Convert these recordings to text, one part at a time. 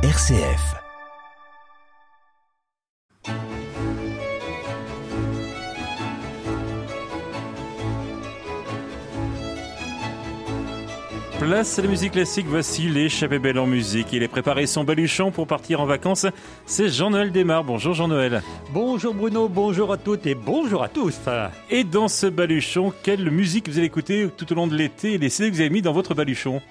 RCF. Place à la musique classique, voici l'échappée belle en musique. Il est préparé son baluchon pour partir en vacances. C'est Jean-Noël Desmar. Bonjour Jean-Noël. Bonjour Bruno, bonjour à toutes et bonjour à tous. Et dans ce baluchon, quelle musique vous allez écouter tout au long de l'été et les CD que vous avez mis dans votre baluchon?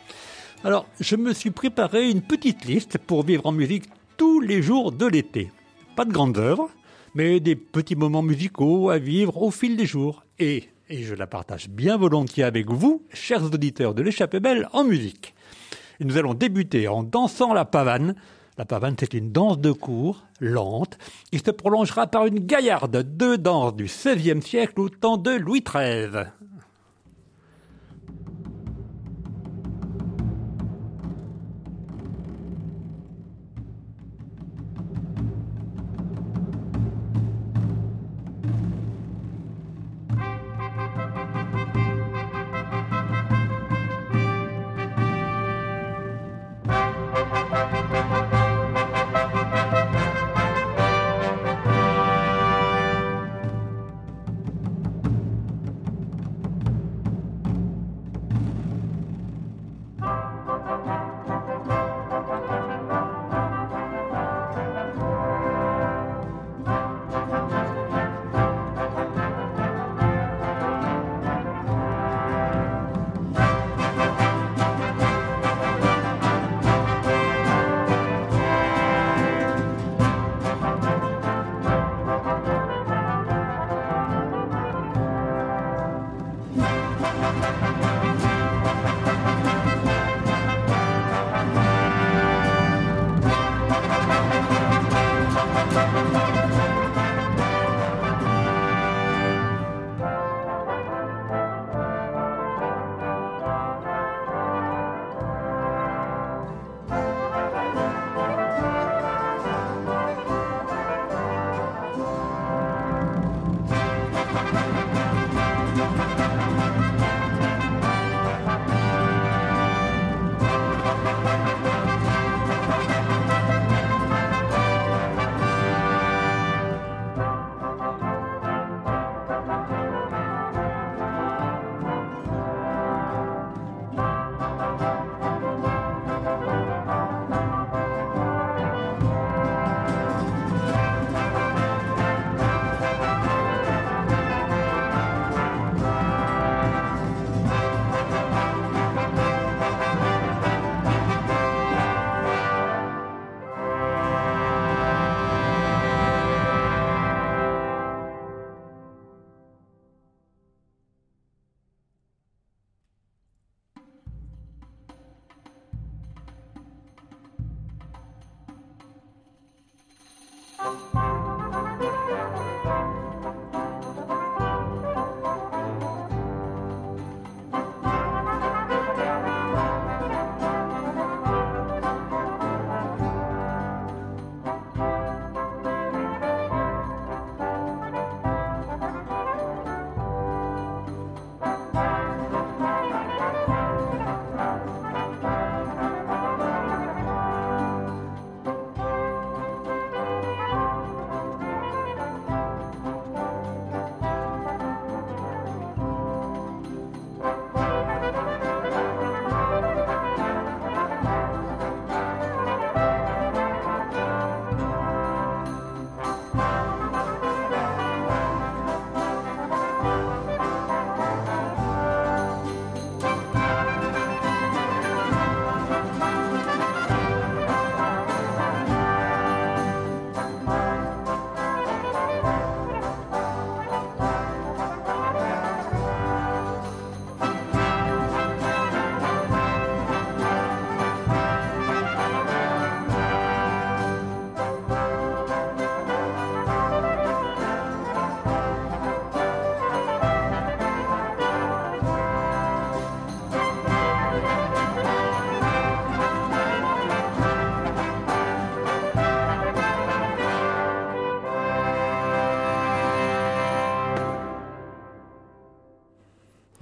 Alors, je me suis préparé une petite liste pour vivre en musique tous les jours de l'été. Pas de grandes œuvres, mais des petits moments musicaux à vivre au fil des jours. Et et je la partage bien volontiers avec vous, chers auditeurs de l'échappée belle en musique. Et nous allons débuter en dansant la pavane. La pavane, c'est une danse de cour, lente, qui se prolongera par une gaillarde, deux danses du XVIe siècle au temps de Louis XIII.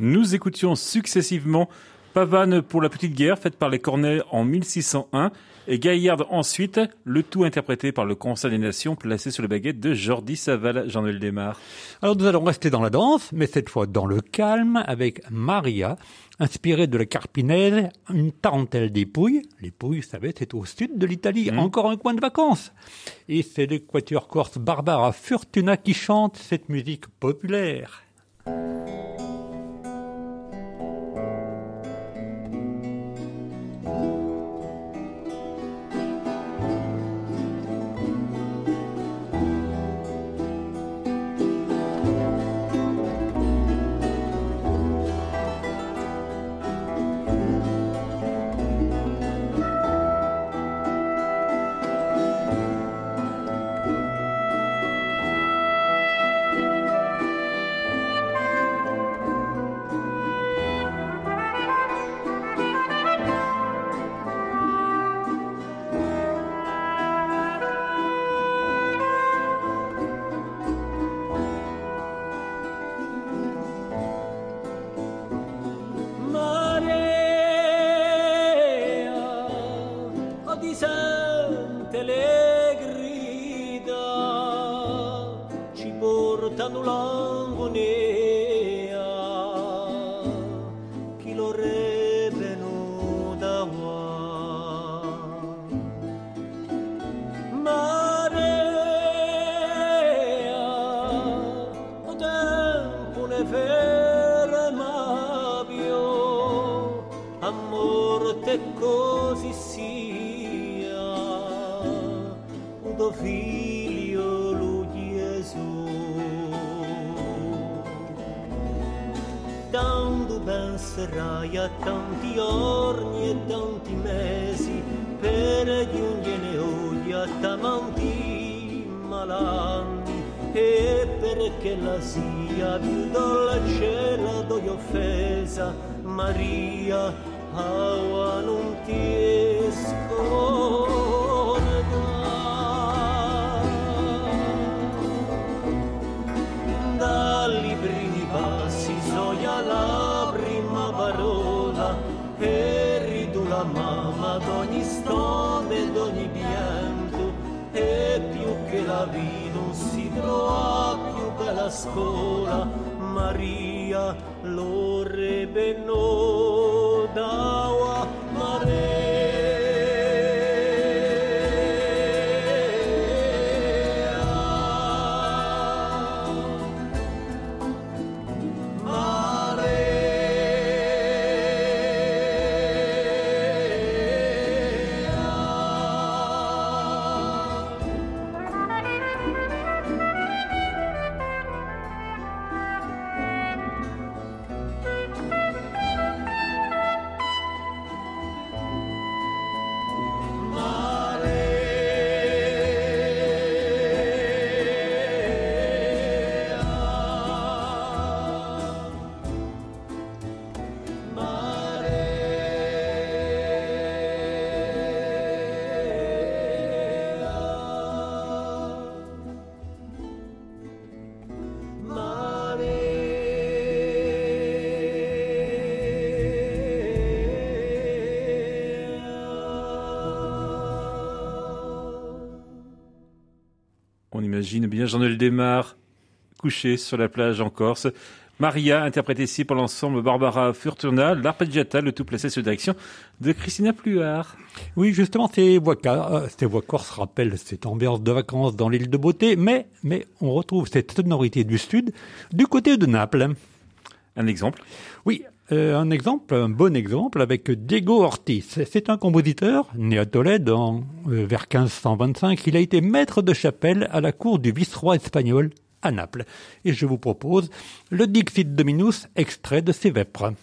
Nous écoutions successivement Pavane pour la petite guerre, faite par les Cornets en 1601, et Gaillarde ensuite, le tout interprété par le Conseil des Nations, placé sur les baguettes de Jordi Saval, Jean-Noël Desmar. Alors nous allons rester dans la danse, mais cette fois dans le calme, avec Maria, inspirée de la Carpinelle, une tarentelle des Pouilles. Les Pouilles, vous savez, c'est au sud de l'Italie, Mmh. encore un coin de vacances. Et c'est l'équateur corse Barbara Furtuna qui chante cette musique populaire. Penserai a la mamma d'ogni stone d'ogni pianto e più che la vita non si trova più bella scuola Maria lo rebenno imagine bien Jean-Noël Desmar couché sur la plage en Corse. Maria, interprétée ici par l'ensemble Barbara Furtuna, l'arpeggiata, le tout placé sous direction de Christina Pluart. Oui, justement, ces voix, euh, ces voix corses rappellent cette ambiance de vacances dans l'île de beauté, mais, mais on retrouve cette sonorité du sud du côté de Naples. Un exemple? Oui, euh, un exemple, un bon exemple avec Diego Ortiz. C'est un compositeur né à Tolède en, euh, vers 1525. Il a été maître de chapelle à la cour du vice-roi espagnol à Naples. Et je vous propose le Dixit Dominus, extrait de ses vêpres.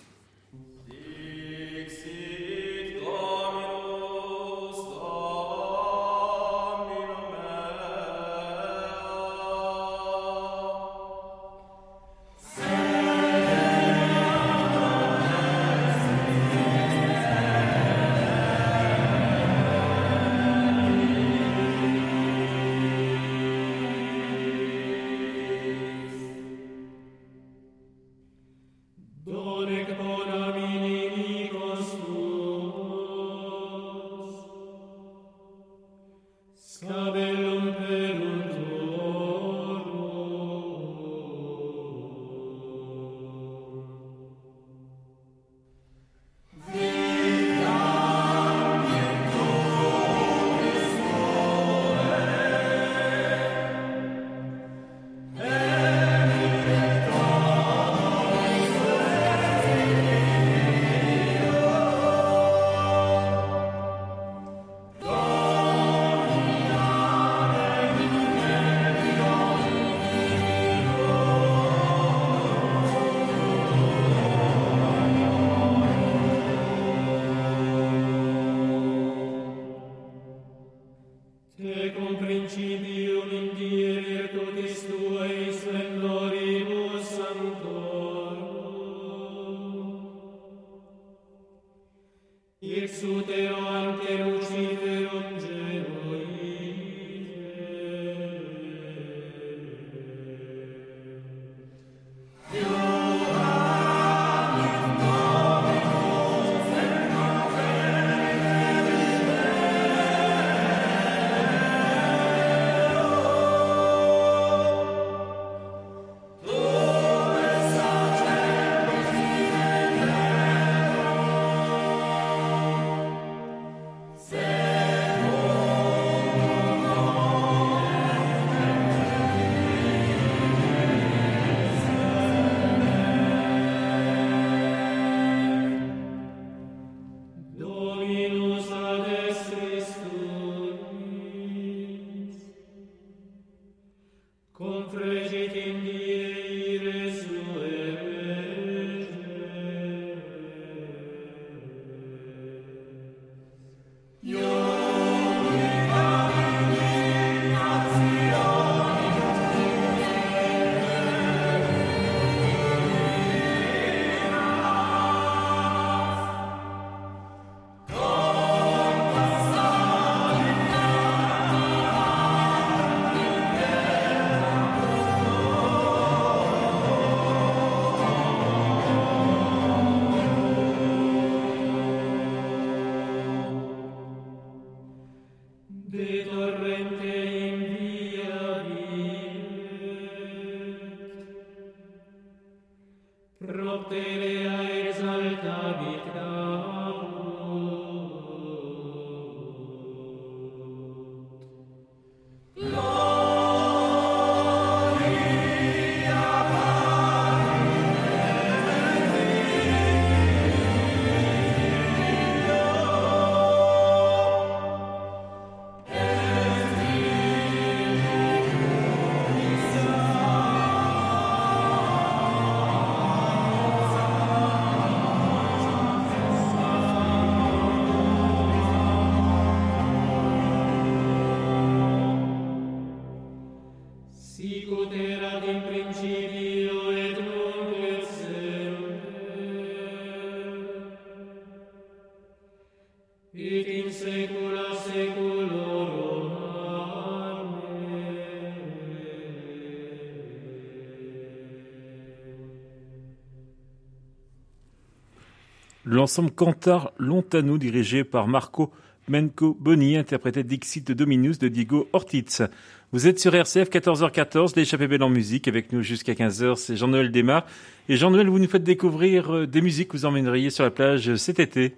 L'ensemble Cantar Lontano dirigé par Marco Menco Boni Dixit Dominus de Diego Ortiz. Vous êtes sur RCF 14h14, l'échappée belle en musique avec nous jusqu'à 15h, c'est Jean-Noël Desmar. Et Jean-Noël, vous nous faites découvrir euh, des musiques que vous emmèneriez sur la plage cet été.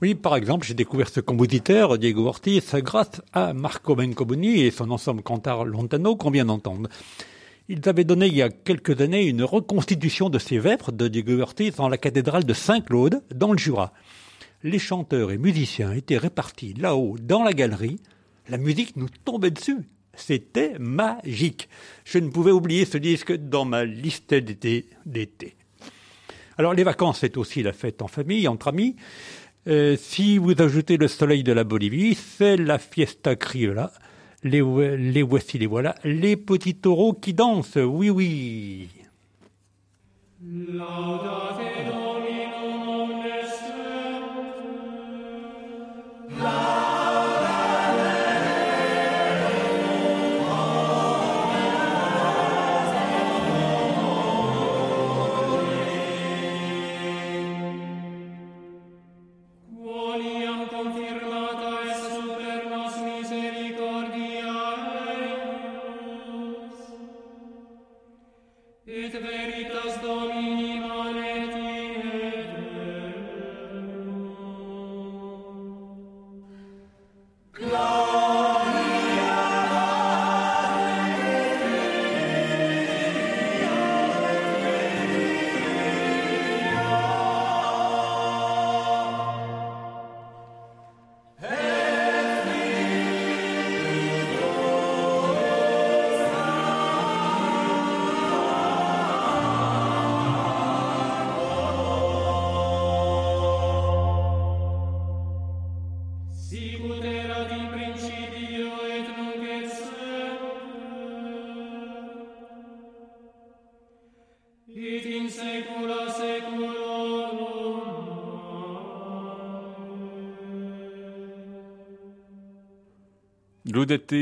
Oui, par exemple, j'ai découvert ce compositeur, Diego Ortiz, grâce à Marco Bencoboni et son ensemble Cantar Lontano qu'on vient d'entendre. Ils avaient donné il y a quelques années une reconstitution de ces vêpres de Diego Ortiz dans la cathédrale de Saint-Claude, dans le Jura. Les chanteurs et musiciens étaient répartis là-haut, dans la galerie. La musique nous tombait dessus. C'était magique. Je ne pouvais oublier ce disque dans ma liste d'été. Alors les vacances, c'est aussi la fête en famille, entre amis. Euh, si vous ajoutez le soleil de la Bolivie, c'est la fiesta criolla. Les, vo- les voici, les voilà, les petits taureaux qui dansent, oui, oui.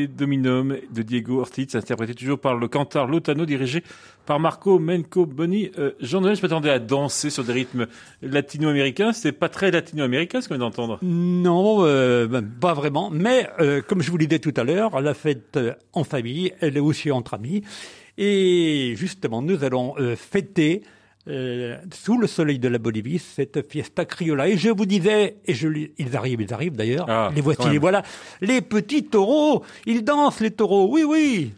Dominum de Diego Ortiz, interprété toujours par le cantar Lotano, dirigé par Marco Menco Boni. Euh, Jean-Noël, je m'attendais à danser sur des rythmes latino-américains. C'est pas très latino-américain ce qu'on vient d'entendre. Non, euh, ben, pas vraiment. Mais euh, comme je vous l'ai dit tout à l'heure, la fête euh, en famille, elle est aussi entre amis. Et justement, nous allons fêter euh, sous le soleil de la Bolivie cette fiesta criolla. Et je vous disais, et je, ils arrivent, ils arrivent d'ailleurs. Ah, les voici, les voilà. Les petits taureaux, ils dansent les taureaux. Oui, oui.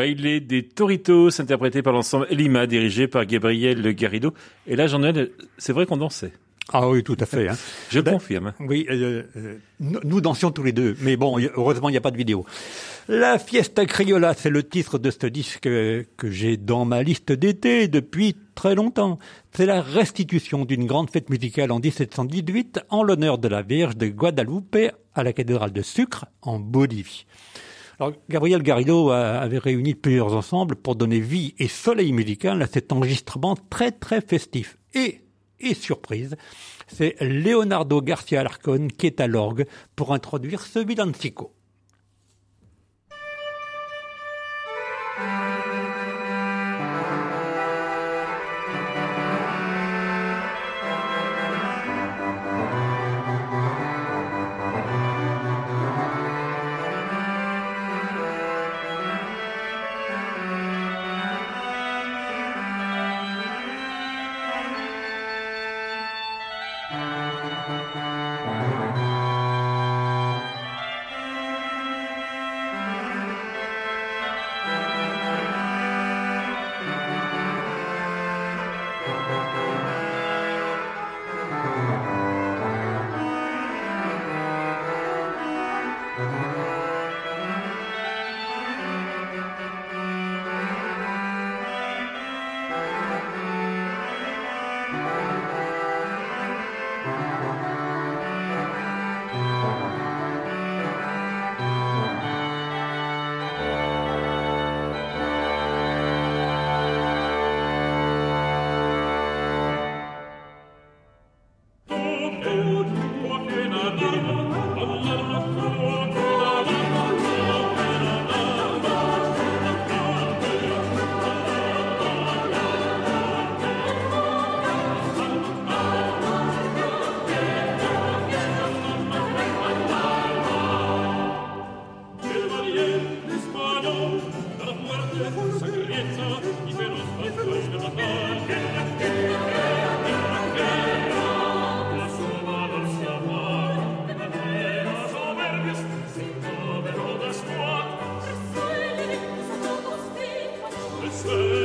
Baile des Toritos, interprété par l'ensemble Lima, dirigé par Gabriel Garrido. Et là, Jean-Noël, c'est vrai qu'on dansait. Ah oui, tout à fait. hein. Je Ben, confirme. Oui, euh, euh, nous dansions tous les deux, mais bon, heureusement, il n'y a pas de vidéo. La Fiesta Criolla, c'est le titre de ce disque que, que j'ai dans ma liste d'été depuis très longtemps. C'est la restitution d'une grande fête musicale en 1718 en l'honneur de la Vierge de Guadalupe à la cathédrale de Sucre en Bolivie. Gabriel Garrido avait réuni plusieurs ensembles pour donner vie et soleil musical à cet enregistrement très très festif. Et, et surprise, c'est Leonardo Garcia Alarcón qui est à l'orgue pour introduire ce villancico. La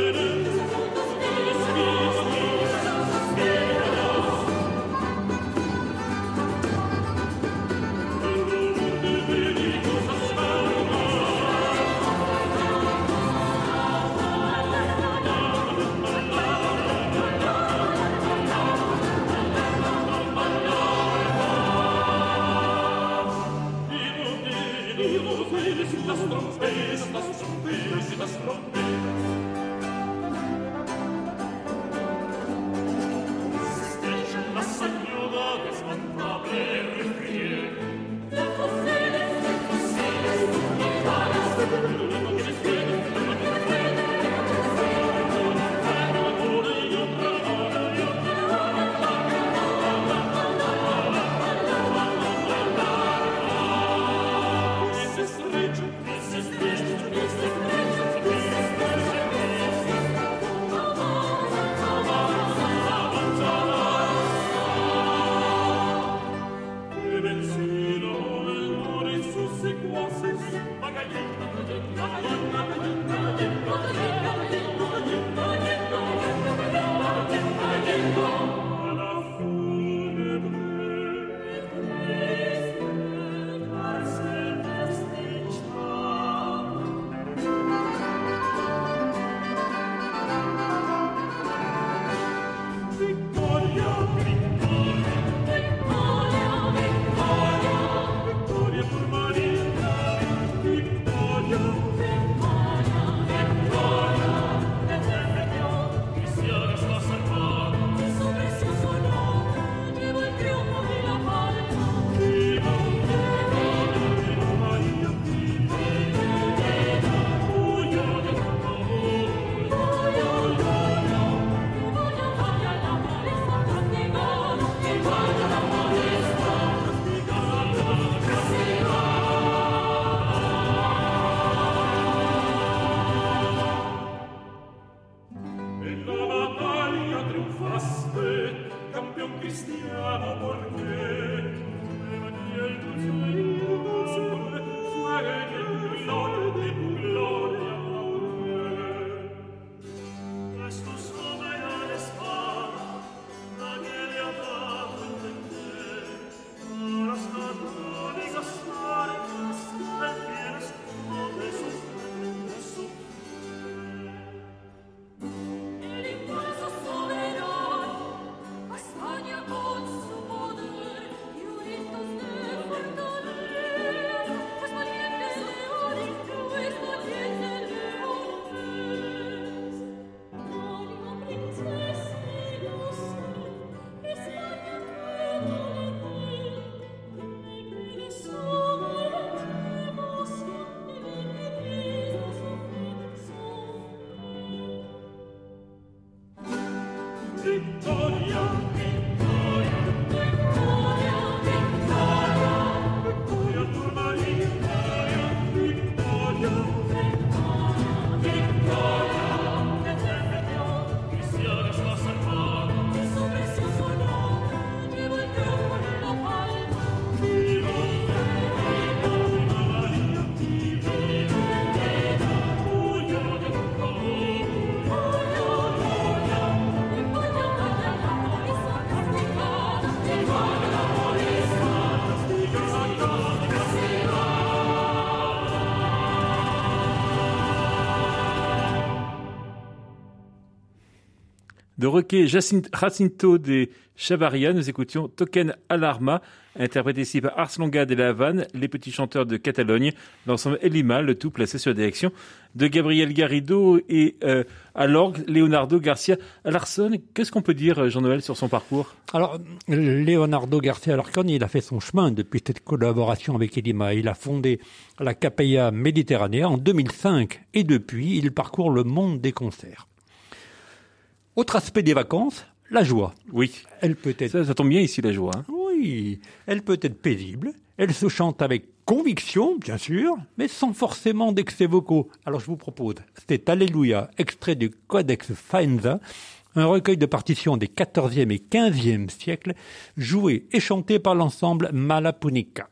De Roque Jacinto de Chavaria, nous écoutions Token Alarma, interprété ici par Ars Longa de la Havane, les petits chanteurs de Catalogne, l'ensemble Elima, le tout placé sur la direction de Gabriel Garrido et euh, à l'orgue Leonardo Garcia Larson. Qu'est-ce qu'on peut dire, Jean-Noël, sur son parcours? Alors, Leonardo Garcia Larson, il a fait son chemin depuis cette collaboration avec Elima. Il a fondé la Capella Méditerranée en 2005 et depuis, il parcourt le monde des concerts. Autre aspect des vacances, la joie. Oui. Elle peut être. Ça, tombe bien ici, la joie. Hein. Oui. Elle peut être paisible. Elle se chante avec conviction, bien sûr, mais sans forcément d'excès vocaux. Alors je vous propose, c'est Alléluia, extrait du Codex Faenza, un recueil de partitions des 14e et 15e siècles, joué et chanté par l'ensemble Malapunica.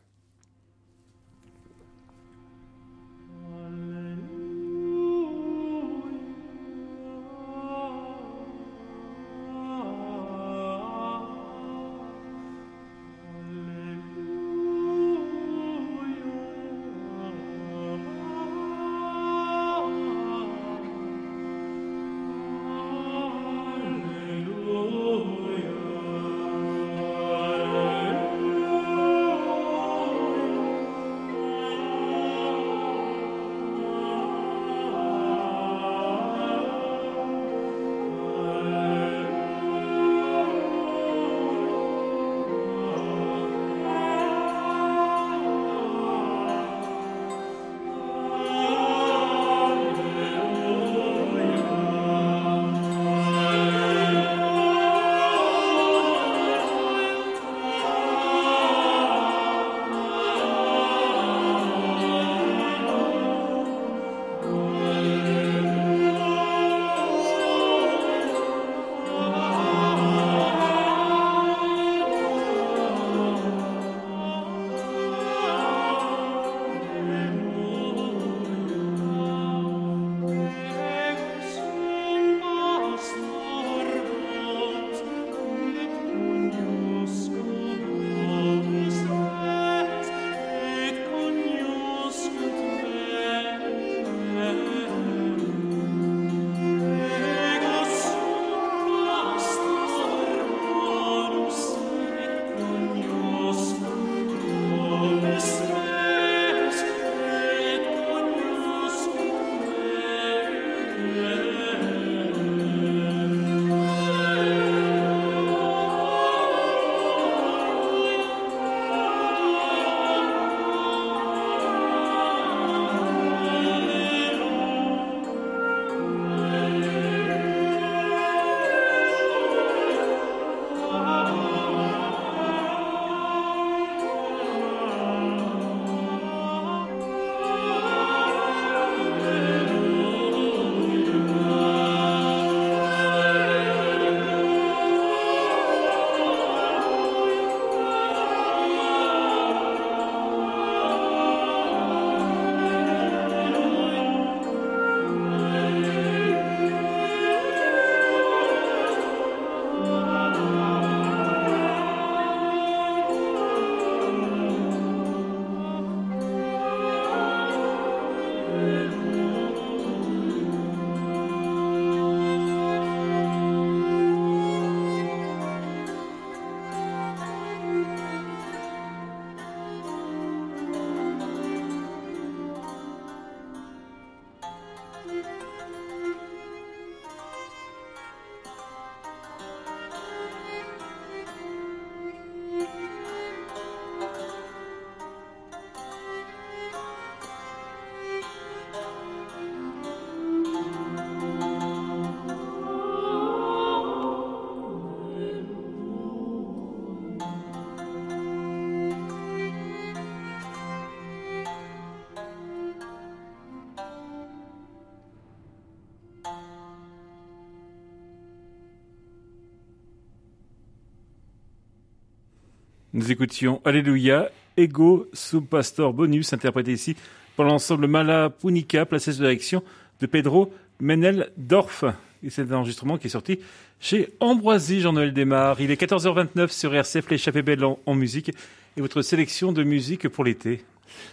Nous écoutions Alléluia, Ego sub Pastor Bonus, interprété ici par l'ensemble Mala Punica, placé sous direction de Pedro Menel-Dorf. Et c'est un enregistrement qui est sorti chez Ambroisie, Jean-Noël Desmar. Il est 14h29 sur RCF, l'échappée belle en musique et votre sélection de musique pour l'été.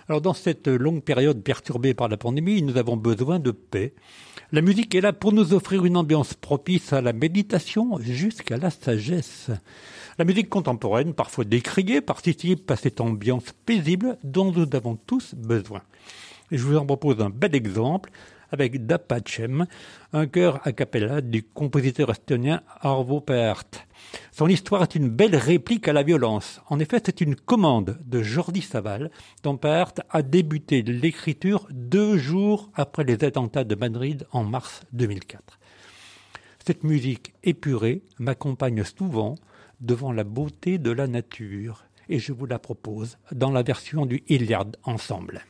Alors dans cette longue période perturbée par la pandémie, nous avons besoin de paix. La musique est là pour nous offrir une ambiance propice à la méditation jusqu'à la sagesse. La musique contemporaine, parfois décriée, participe à cette ambiance paisible dont nous avons tous besoin. Je vous en propose un bel exemple avec Da Pacem, un chœur a cappella du compositeur estonien Arvo Pärt. Son histoire est une belle réplique à la violence. En effet, c'est une commande de Jordi Saval, dont Pärt a débuté l'écriture deux jours après les attentats de Madrid en mars 2004. Cette musique épurée m'accompagne souvent devant la beauté de la nature et je vous la propose dans la version du Hilliard Ensemble.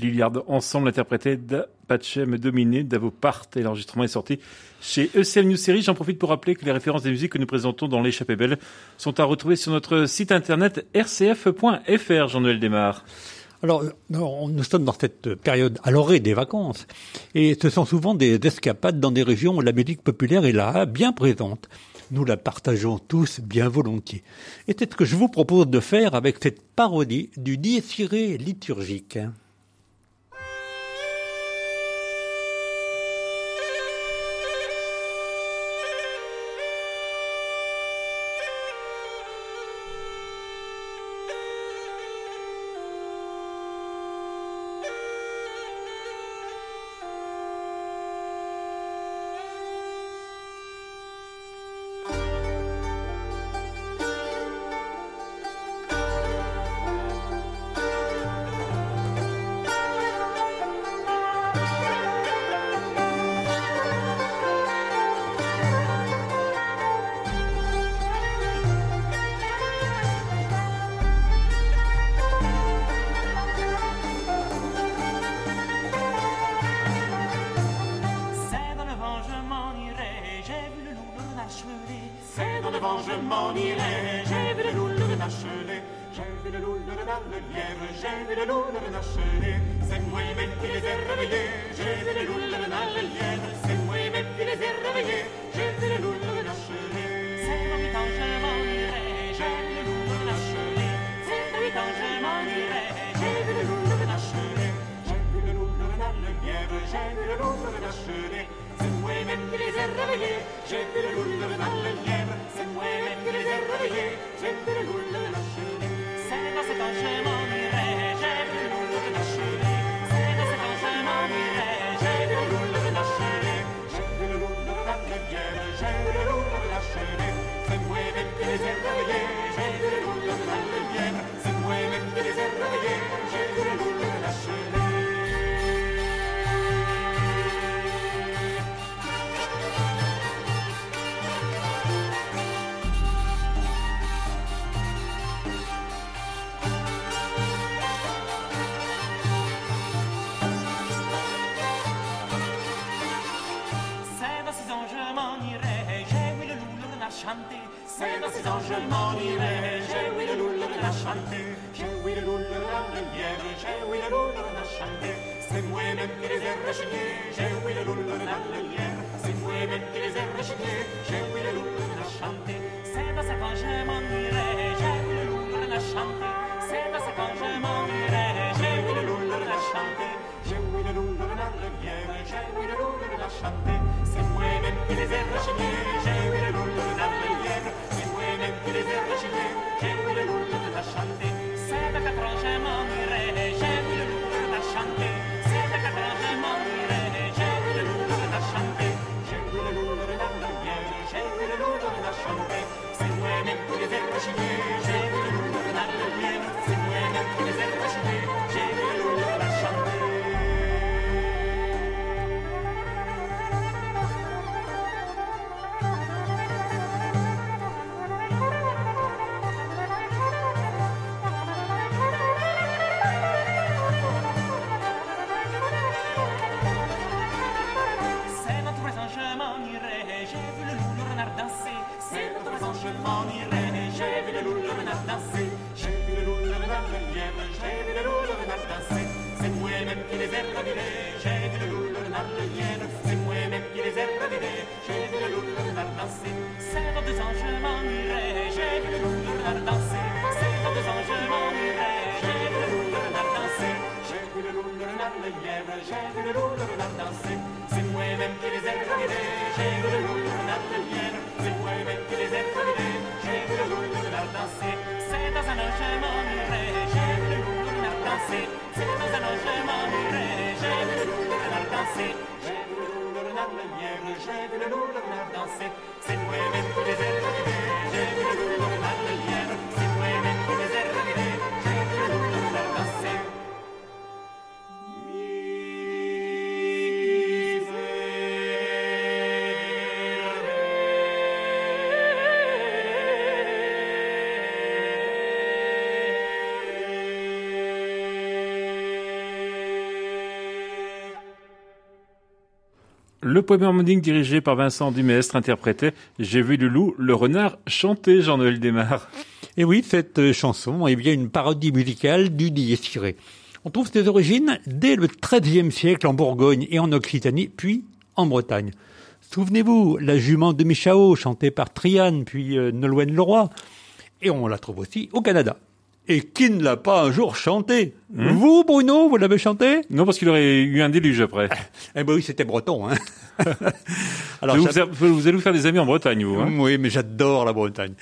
Liliard ensemble interprété d'Apache Dominé d'Avo Part et l'enregistrement est sorti chez ECL New Series. J'en profite pour rappeler que les références des musiques que nous présentons dans l'échappée belle sont à retrouver sur notre site internet rcf.fr. Jean-Noël Desmar. Alors, nous sommes dans cette période à l'orée des vacances, et ce sont souvent des escapades dans des régions où la musique populaire est là, bien présente. Nous la partageons tous bien volontiers. Et c'est ce que je vous propose de faire avec cette parodie du dies liturgique. filet. J'ai vu la le renacher, j'ai vu lune dans le lièvre, j'ai vu la lune renacher. C'est moi même qui les ai réveillés, j'ai lune dans le lièvre, c'est moi même qui les ai réveillés, j'ai vu la le renacher. C'est moi quand je m'en irai, j'ai vu la le renacher. C'est moi quand je m'en irai, j'ai vu la lune renacher. J'ai vu la lune dans le lièvre, j'ai vu la le renacher. Thank you. le lièvre. Moi-même les C'est dans cet je m'en irai. C'est dans cet je m'en irai. Le le le même les chanter. C'est dans ces ans je m'en irai. J'ai oui le loul de la chanter. J'ai oui le loul de la lièvre. J'ai oui le loul de la chanter. C'est moi même qui les ai rejetés. J'ai oui le loul de la lièvre. C'est moi même qui les ai rejetés. J'ai oui le loul de la chanter. C'est dans ces ans je m'en irai. J'ai oui le loul de la chanter. C'est dans ces ans je m'en irai. J'ai oui le loul de la chanter. J'ai oui le loul de la lièvre. J'ai oui le loul de la chanter. Sembra che trocemo mi re Le poème harmonique dirigé par Vincent Dumestre interprétait J'ai vu le loup, le renard chanter Jean-Noël Desmar. Et oui, cette euh, chanson est bien une parodie musicale du Dies. On trouve ses origines dès le XIIIe siècle en Bourgogne et en Occitanie, puis en Bretagne. Souvenez-vous, la jument de Michao, chantée par Triane, puis euh, Nolwenn Leroy. Et on la trouve aussi au Canada. Et qui ne l'a pas un jour chanté Vous, Bruno, vous l'avez chanté Non, parce qu'il aurait eu un déluge après. Eh ben oui, c'était breton. Hein. Alors, vous, vous allez vous faire des amis en Bretagne, vous. Hein Oui, mais j'adore la Bretagne.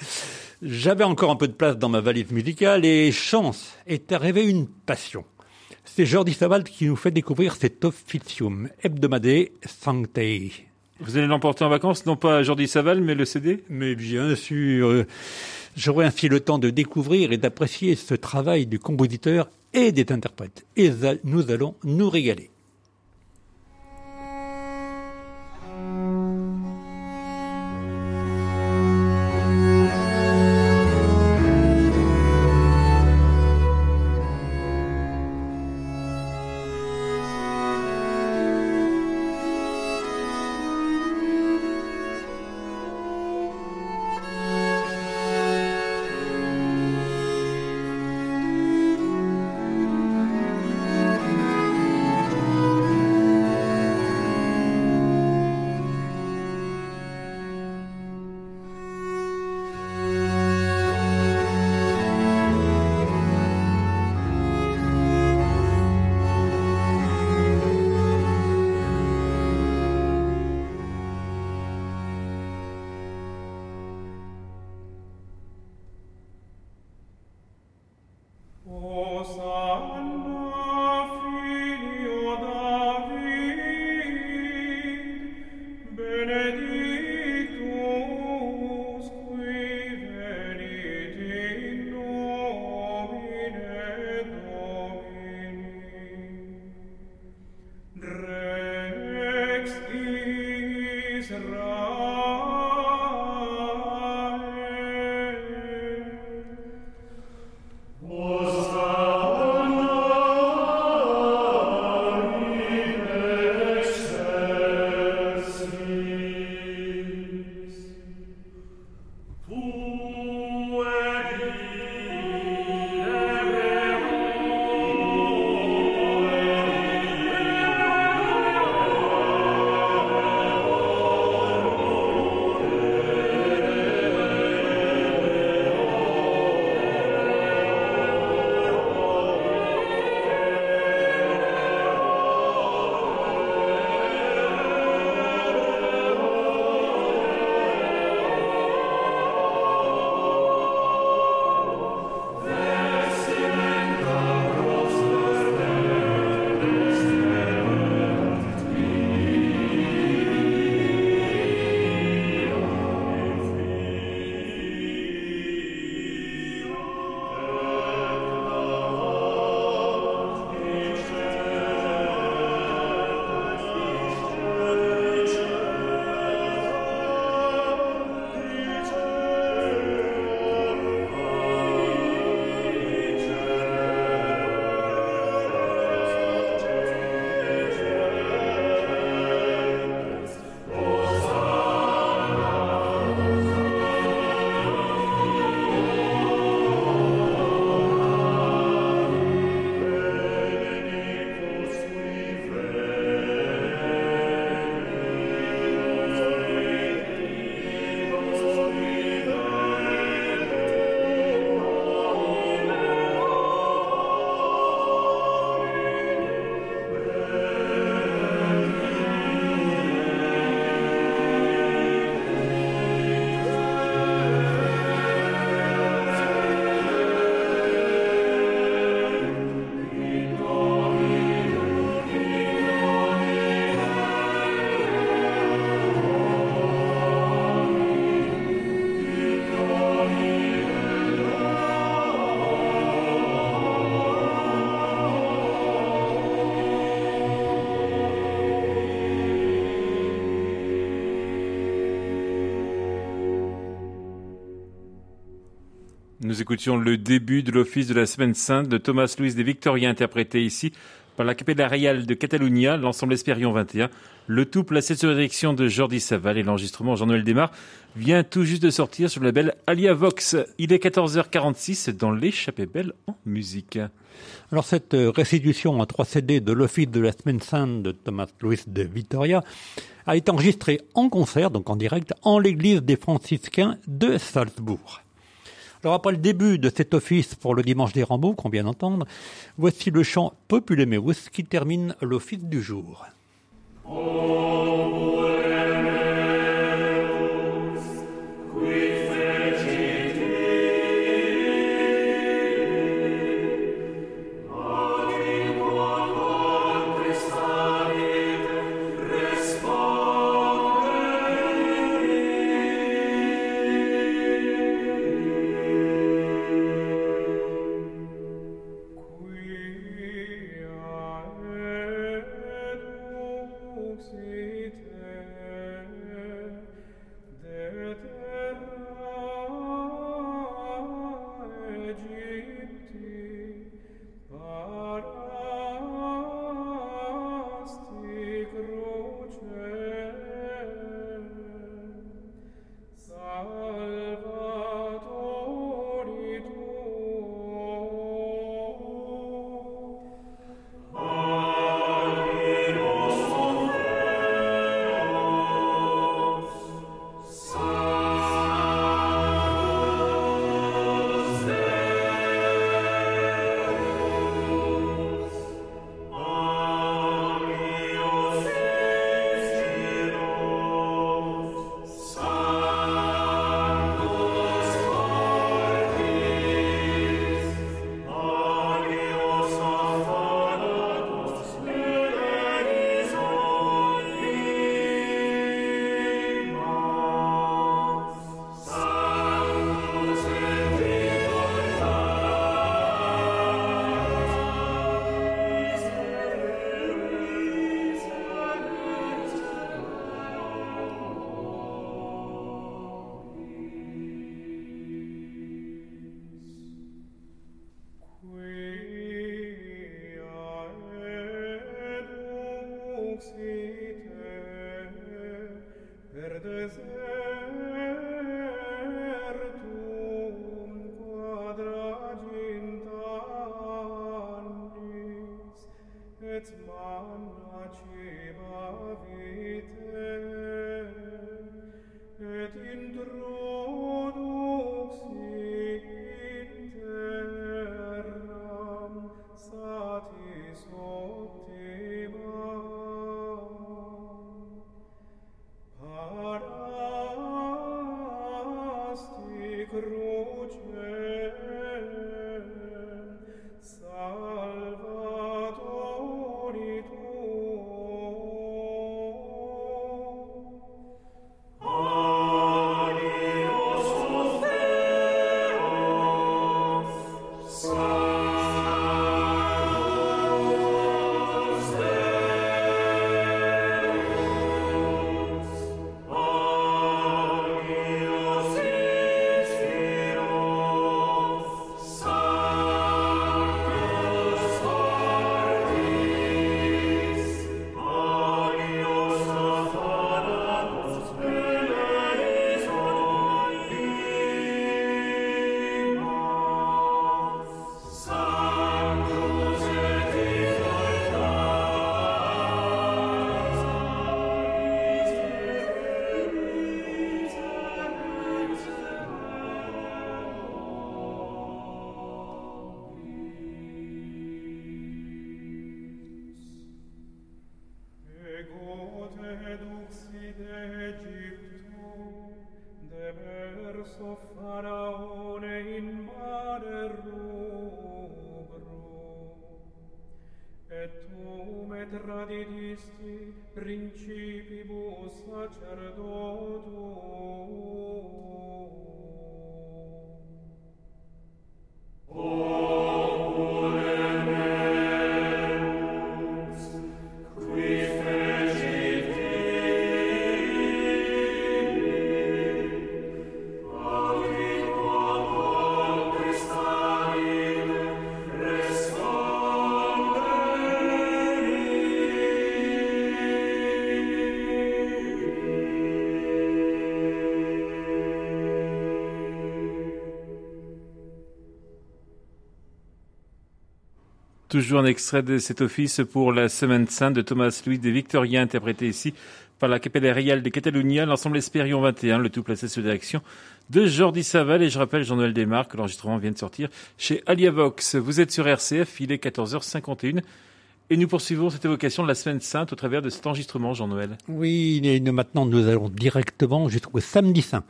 J'avais encore un peu de place dans ma valise musicale et chance est arrivée une passion. C'est Jordi Savald qui nous fait découvrir cet officium hebdomadaire Sanctei. vous allez l'emporter en vacances, non pas Jordi Saval, mais le CD Mais bien sûr, euh, j'aurai ainsi le temps de découvrir et d'apprécier ce travail du compositeur et des interprètes. Et nous allons nous régaler. O Nous écoutions le début de l'office de la Semaine Sainte de Thomas Louis des Victoriens, interprété ici par la Capella Real de Catalunya, l'ensemble Espérion 21, le tout placé sous la direction de Jordi Saval et l'enregistrement Jean-Noël Desmar vient tout juste de sortir sur le label Alia Vox. Il est 14h46 dans l'échappée belle en musique. Alors cette restitution en 3 CD de l'Office de la Semaine Sainte de Thomas Louis de Vitoria a été enregistrée en concert, donc en direct, en l'église des franciscains de Salzbourg. Alors après le début de cet office pour le dimanche des Rambeaux, qu'on vient d'entendre, voici le chant Populemeus qui termine l'office du jour. sit per verso faraone in mare rubro et tu me tradidisti principibus sacerdotum Oh. Toujours un extrait de cet office pour la Semaine Sainte de Thomas Louis des Victoriens, interprété ici par la Capella Real de Catalunya, l'ensemble Espérion 21, le tout placé sous direction de Jordi Saval. Et je rappelle, Jean-Noël Desmarques, que l'enregistrement vient de sortir chez Aliavox. Vous êtes sur RCF, il est 14h51. Et nous poursuivons cette évocation de la Semaine Sainte au travers de cet enregistrement, Jean-Noël. Oui, et maintenant nous allons directement jusqu'au samedi saint.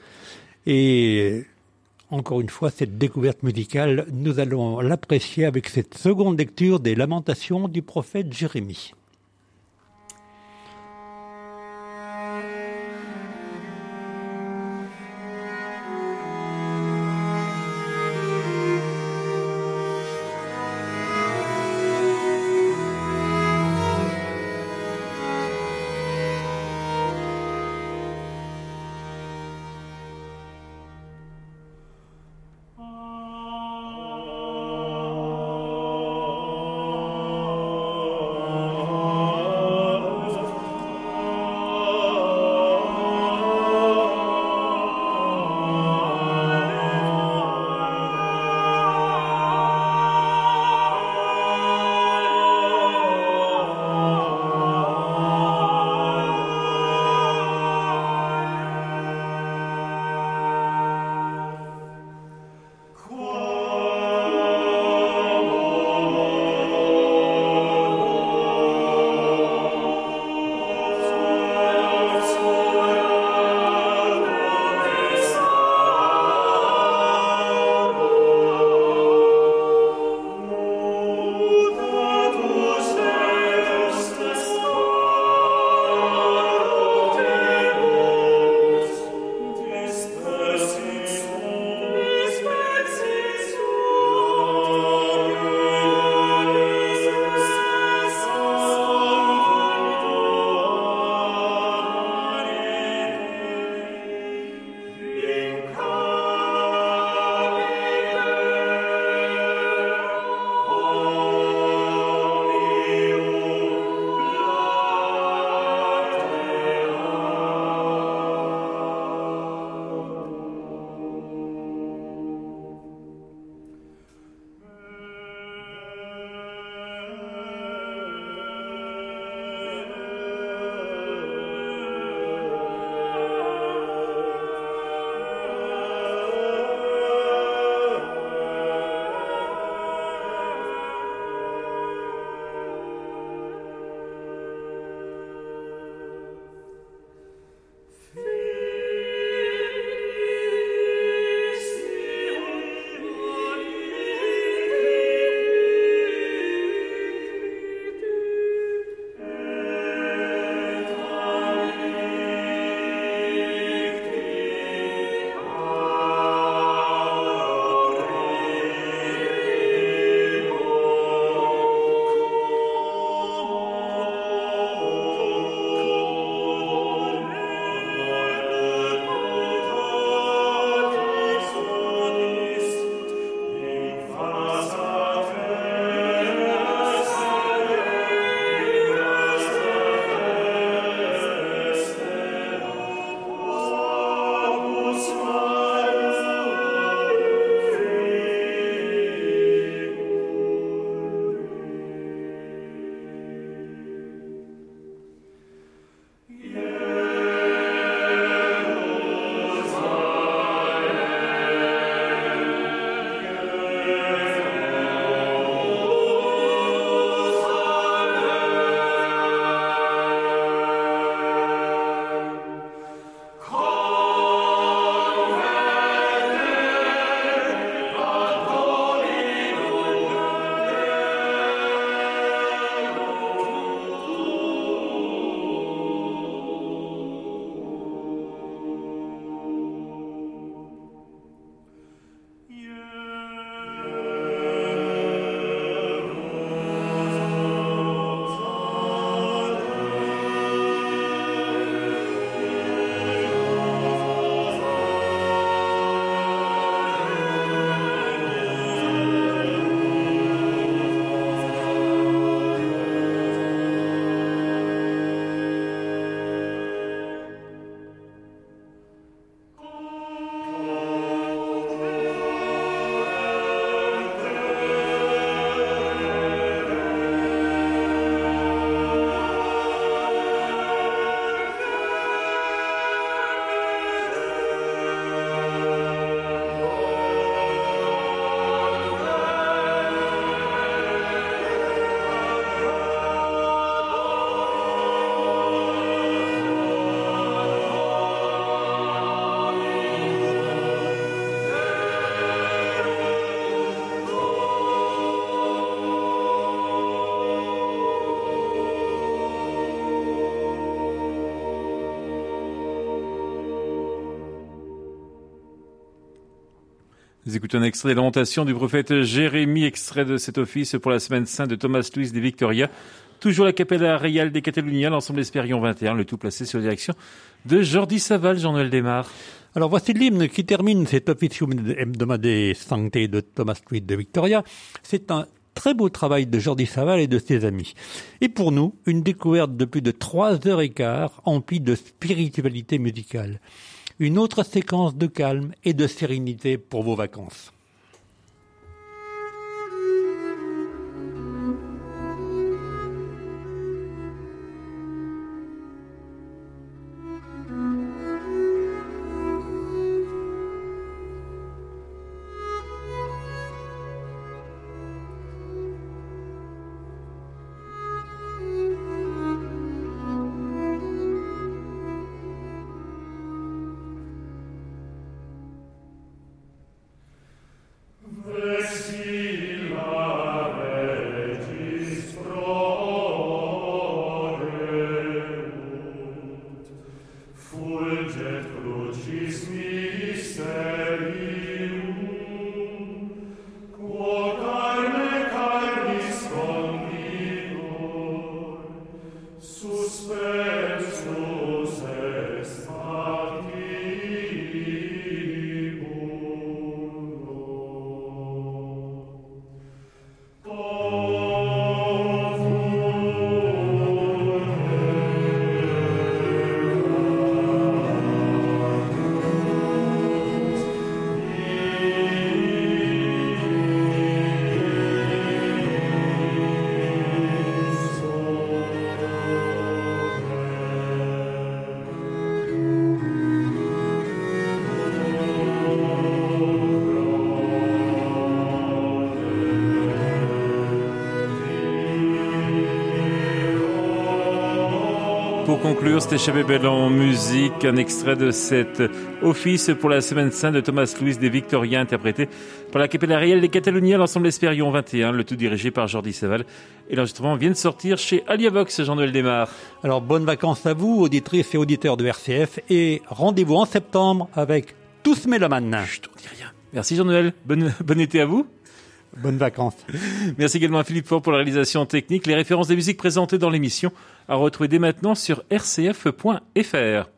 Et encore une fois, cette découverte musicale, nous allons l'apprécier avec cette seconde lecture des lamentations du prophète Jérémie. Nous écoutons un extrait de Lamentation du prophète Jérémie, extrait de cet office pour la semaine sainte de Thomas Louis de Victoria. Toujours la Capella Real des Catalunya, l'ensemble Espérion 21, le tout placé sous la direction de Jordi Saval, Jean-Noël Desmar. Alors voici l'hymne qui termine cet officium hebdomadaire santé de Thomas Louis de Victoria. C'est un très beau travail de Jordi Saval et de ses amis. Et pour nous, une découverte de plus de trois heures et quart emplie de spiritualité musicale. Une autre séquence de calme et de sérénité pour vos vacances. Pour conclure, c'était Chabébel en musique, un extrait de cet office pour la semaine sainte de Thomas Louis des Victoriens, interprété par la Capella Réelle des Cataloniens, l'ensemble Espérion 21, le tout dirigé par Jordi Saval. Et l'enregistrement vient de sortir chez Aliavox, Jean-Noël Desmar. Alors bonnes vacances à vous, auditrices et auditeurs de RCF, et rendez-vous en septembre avec Tous Mélomanes. Chut, on dit rien. Merci Jean-Noël, bon, bon été à vous. Bonnes vacances. Merci également à Philippe Fort pour la réalisation technique. Les références des musiques présentées dans l'émission à retrouver dès maintenant sur rcf.fr.